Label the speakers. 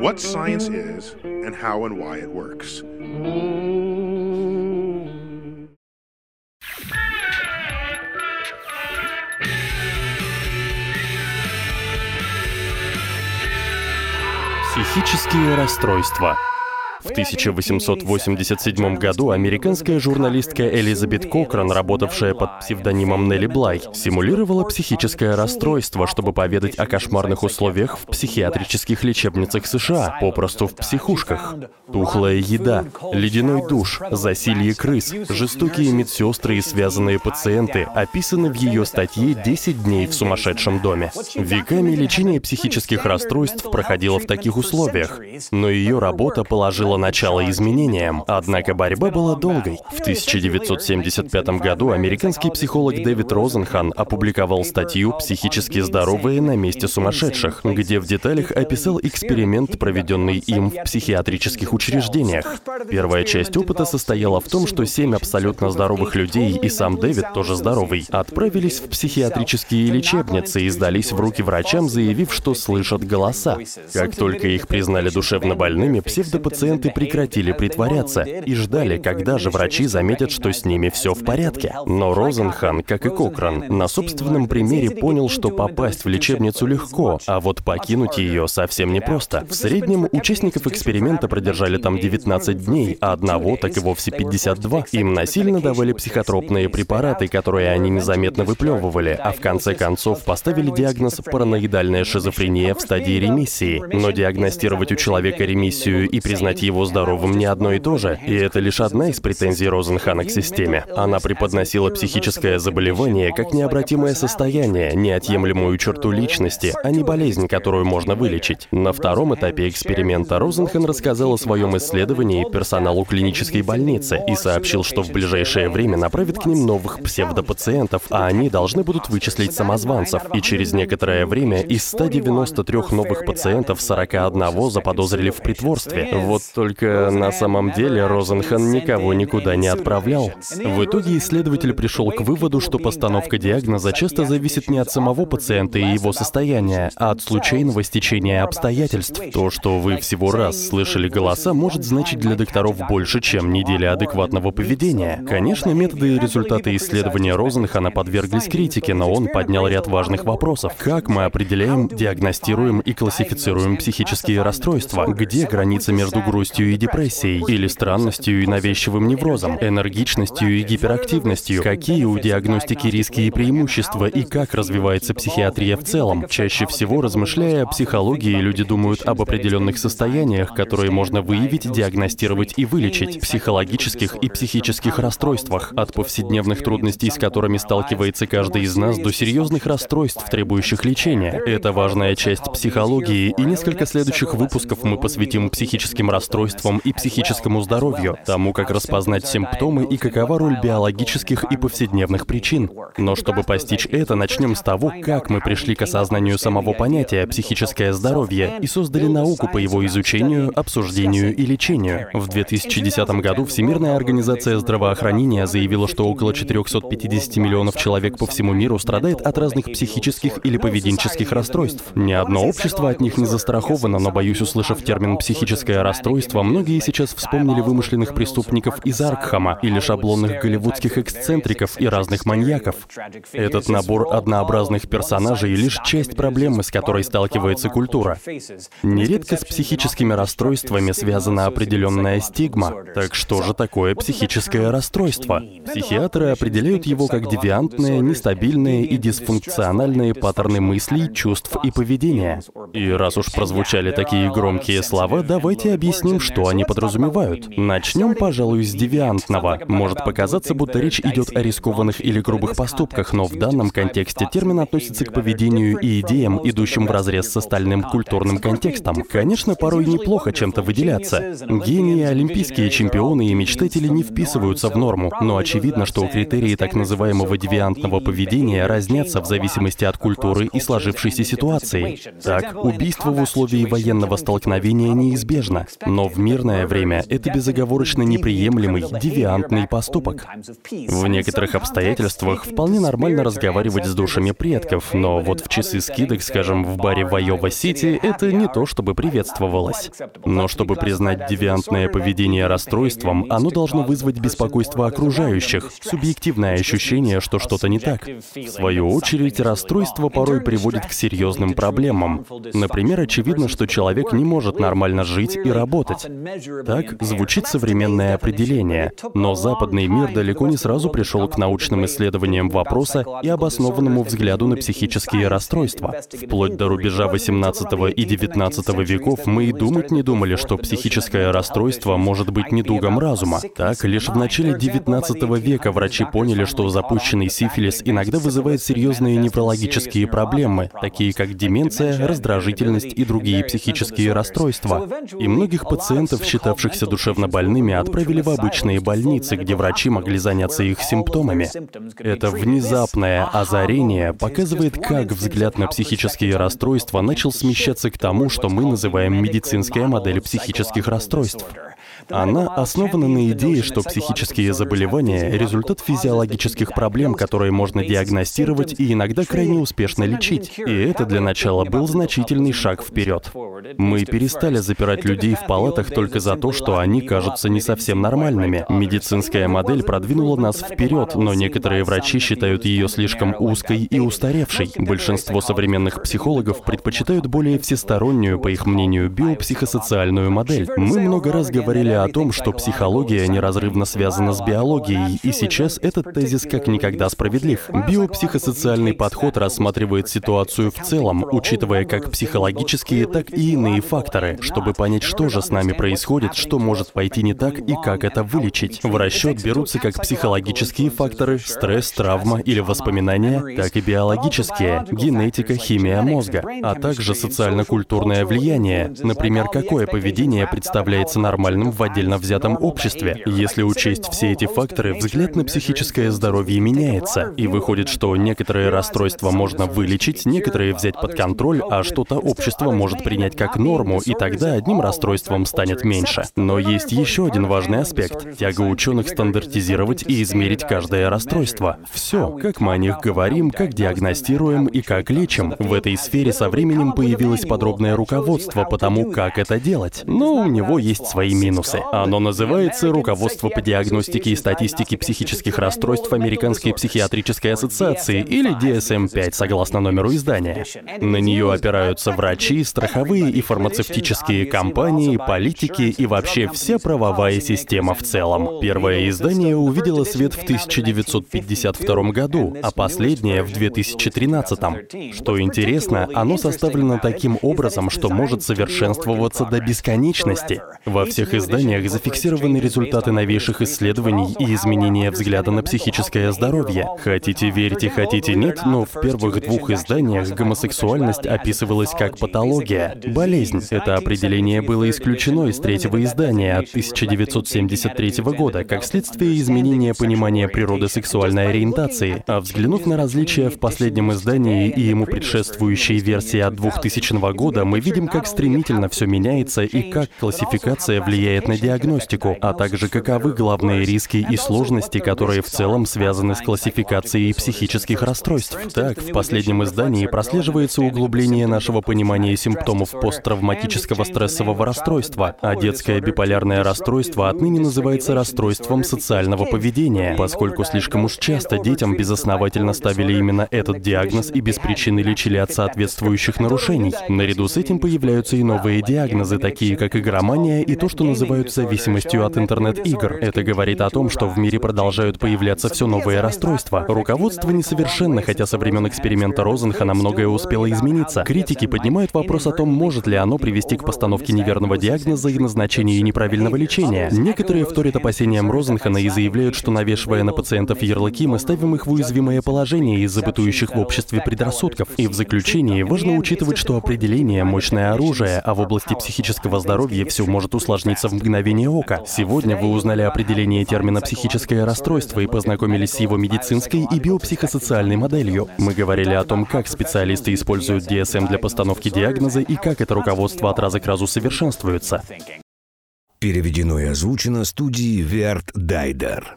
Speaker 1: what science is and how and why it works.
Speaker 2: Психические расстройства – в 1887 году американская журналистка Элизабет Кокран, работавшая под псевдонимом Нелли Блай, симулировала психическое расстройство, чтобы поведать о кошмарных условиях в психиатрических лечебницах США, попросту в психушках. Тухлая еда, ледяной душ, засилье крыс, жестокие медсестры и связанные пациенты описаны в ее статье «10 дней в сумасшедшем доме». Веками лечение психических расстройств проходило в таких условиях, но ее работа положила положило начало изменениям, однако борьба была долгой. В 1975 году американский психолог Дэвид Розенхан опубликовал статью «Психически здоровые на месте сумасшедших», где в деталях описал эксперимент, проведенный им в психиатрических учреждениях. Первая часть опыта состояла в том, что семь абсолютно здоровых людей и сам Дэвид, тоже здоровый, отправились в психиатрические лечебницы и сдались в руки врачам, заявив, что слышат голоса. Как только их признали душевно больными, псевдопациенты пациенты прекратили притворяться и ждали, когда же врачи заметят, что с ними все в порядке. Но Розенхан, как и Кокран, на собственном примере понял, что попасть в лечебницу легко, а вот покинуть ее совсем непросто. В среднем участников эксперимента продержали там 19 дней, а одного так и вовсе 52. Им насильно давали психотропные препараты, которые они незаметно выплевывали, а в конце концов поставили диагноз параноидальная шизофрения в стадии ремиссии. Но диагностировать у человека ремиссию и признать его его здоровым не одно и то же, и это лишь одна из претензий Розенхана к системе. Она преподносила психическое заболевание как необратимое состояние, неотъемлемую черту личности, а не болезнь, которую можно вылечить. На втором этапе эксперимента Розенхан рассказал о своем исследовании персоналу клинической больницы и сообщил, что в ближайшее время направит к ним новых псевдопациентов, а они должны будут вычислить самозванцев. И через некоторое время из 193 новых пациентов 41 заподозрили в притворстве. Вот только на самом деле Розенхан никого никуда не отправлял. В итоге исследователь пришел к выводу, что постановка диагноза часто зависит не от самого пациента и его состояния, а от случайного стечения обстоятельств. То, что вы всего раз слышали голоса, может значить для докторов больше, чем неделя адекватного поведения. Конечно, методы и результаты исследования Розенхана подверглись критике, но он поднял ряд важных вопросов. Как мы определяем, диагностируем и классифицируем психические расстройства? Где граница между грустью грустью и депрессией, или странностью и навязчивым неврозом, энергичностью и гиперактивностью, какие у диагностики риски и преимущества и как развивается психиатрия в целом. Чаще всего, размышляя о психологии, люди думают об определенных состояниях, которые можно выявить, диагностировать и вылечить, психологических и психических расстройствах, от повседневных трудностей, с которыми сталкивается каждый из нас, до серьезных расстройств, требующих лечения. Это важная часть психологии, и несколько следующих выпусков мы посвятим психическим расстройствам расстройствам и психическому здоровью, тому, как распознать симптомы и какова роль биологических и повседневных причин. Но чтобы постичь это, начнем с того, как мы пришли к осознанию самого понятия «психическое здоровье» и создали науку по его изучению, обсуждению и лечению. В 2010 году Всемирная организация здравоохранения заявила, что около 450 миллионов человек по всему миру страдает от разных психических или поведенческих расстройств. Ни одно общество от них не застраховано, но боюсь, услышав термин «психическое расстройство», устройства, многие сейчас вспомнили вымышленных преступников из Аркхама или шаблонных голливудских эксцентриков и разных маньяков. Этот набор однообразных персонажей — лишь часть проблемы, с которой сталкивается культура. Нередко с психическими расстройствами связана определенная стигма. Так что же такое психическое расстройство? Психиатры определяют его как девиантные, нестабильные и дисфункциональные паттерны мыслей, чувств и поведения. И раз уж прозвучали такие громкие слова, давайте объясним, объясним, что они подразумевают. Начнем, пожалуй, с девиантного. Может показаться, будто речь идет о рискованных или грубых поступках, но в данном контексте термин относится к поведению и идеям, идущим вразрез с остальным культурным контекстом. Конечно, порой неплохо чем-то выделяться. Гении, олимпийские чемпионы и мечтатели не вписываются в норму, но очевидно, что критерии так называемого девиантного поведения разнятся в зависимости от культуры и сложившейся ситуации. Так, убийство в условии военного столкновения неизбежно, но Но в мирное время это безоговорочно неприемлемый, девиантный поступок. В некоторых обстоятельствах вполне нормально разговаривать с душами предков, но вот в часы скидок, скажем, в баре в Айова-Сити, это не то, чтобы приветствовалось. Но чтобы признать девиантное поведение расстройством, оно должно вызвать беспокойство окружающих, субъективное ощущение, что что-то не так. В свою очередь, расстройство порой приводит к серьезным проблемам. Например, очевидно, что человек не может нормально жить и работать. Так звучит современное определение, но западный мир далеко не сразу пришел к научным исследованиям вопроса и обоснованному взгляду на психические расстройства. Вплоть до рубежа 18 и 19 веков мы и думать не думали, что психическое расстройство может быть недугом разума. Так, лишь в начале 19 века врачи поняли, что запущенный сифилис иногда вызывает серьезные неврологические проблемы, такие как деменция, раздражительность и другие психические расстройства. И многих пациентов, считавшихся душевно больными, отправили в обычные больницы, где врачи могли заняться их симптомами. Это внезапное озарение показывает, как взгляд на психические расстройства начал смещаться к тому, что мы называем медицинская модель психических расстройств. Она основана на идее, что психические заболевания — результат физиологических проблем, которые можно диагностировать и иногда крайне успешно лечить. И это для начала был значительный шаг вперед. Мы перестали запирать людей в палатах только за то, что они кажутся не совсем нормальными. Медицинская модель продвинула нас вперед, но некоторые врачи считают ее слишком узкой и устаревшей. Большинство современных психологов предпочитают более всестороннюю, по их мнению, биопсихосоциальную модель. Мы много раз говорили о том, что психология неразрывно связана с биологией, и сейчас этот тезис как никогда справедлив. Биопсихосоциальный подход рассматривает ситуацию в целом, учитывая как психологические, так и иные факторы, чтобы понять, что же с нами происходит, что может пойти не так и как это вылечить. В расчет берутся как психологические факторы, стресс, травма или воспоминания, так и биологические, генетика, химия мозга, а также социально-культурное влияние, например, какое поведение представляется нормальным в отдельно взятом обществе. Если учесть все эти факторы, взгляд на психическое здоровье меняется, и выходит, что некоторые расстройства можно вылечить, некоторые взять под контроль, а что-то общество может принять как норму, и тогда одним расстройством станет меньше. Но есть еще один важный аспект — тяга ученых стандартизировать и измерить каждое расстройство. Все, как мы о них говорим, как диагностируем и как лечим. В этой сфере со временем появилось подробное руководство по тому, как это делать. Но у него есть свои минусы информации. Оно называется «Руководство по диагностике и статистике психических расстройств Американской психиатрической ассоциации» или DSM-5, согласно номеру издания. На нее опираются врачи, страховые и фармацевтические компании, политики и вообще вся правовая система в целом. Первое издание увидело свет в 1952 году, а последнее — в 2013. Что интересно, оно составлено таким образом, что может совершенствоваться до бесконечности. Во всех изданиях исследованиях зафиксированы результаты новейших исследований и изменения взгляда на психическое здоровье. Хотите верьте, хотите нет, но в первых двух изданиях гомосексуальность описывалась как патология, болезнь. Это определение было исключено из третьего издания от 1973 года как следствие изменения понимания природы сексуальной ориентации. А взглянув на различия в последнем издании и ему предшествующей версии от 2000 года, мы видим, как стремительно все меняется и как классификация влияет на на диагностику, а также каковы главные риски и сложности, которые в целом связаны с классификацией психических расстройств. Так, в последнем издании прослеживается углубление нашего понимания симптомов посттравматического стрессового расстройства, а детское биполярное расстройство отныне называется расстройством социального поведения, поскольку слишком уж часто детям безосновательно ставили именно этот диагноз и без причины лечили от соответствующих нарушений. Наряду с этим появляются и новые диагнозы, такие как игромания и то, что называют страдают зависимостью от интернет-игр. Это говорит о том, что в мире продолжают появляться все новые расстройства. Руководство несовершенно, хотя со времен эксперимента Розенхана многое успело измениться. Критики поднимают вопрос о том, может ли оно привести к постановке неверного диагноза и назначению неправильного лечения. Некоторые вторят опасениям Розенхана и заявляют, что навешивая на пациентов ярлыки, мы ставим их в уязвимое положение из-за бытующих в обществе предрассудков. И в заключении важно учитывать, что определение — мощное оружие, а в области психического здоровья все может усложниться в мгновение мгновение ока. Сегодня вы узнали определение термина «психическое расстройство» и познакомились с его медицинской и биопсихосоциальной моделью. Мы говорили о том, как специалисты используют DSM для постановки диагноза и как это руководство от раза к разу совершенствуется.
Speaker 3: Переведено и озвучено студией Верт Дайдер.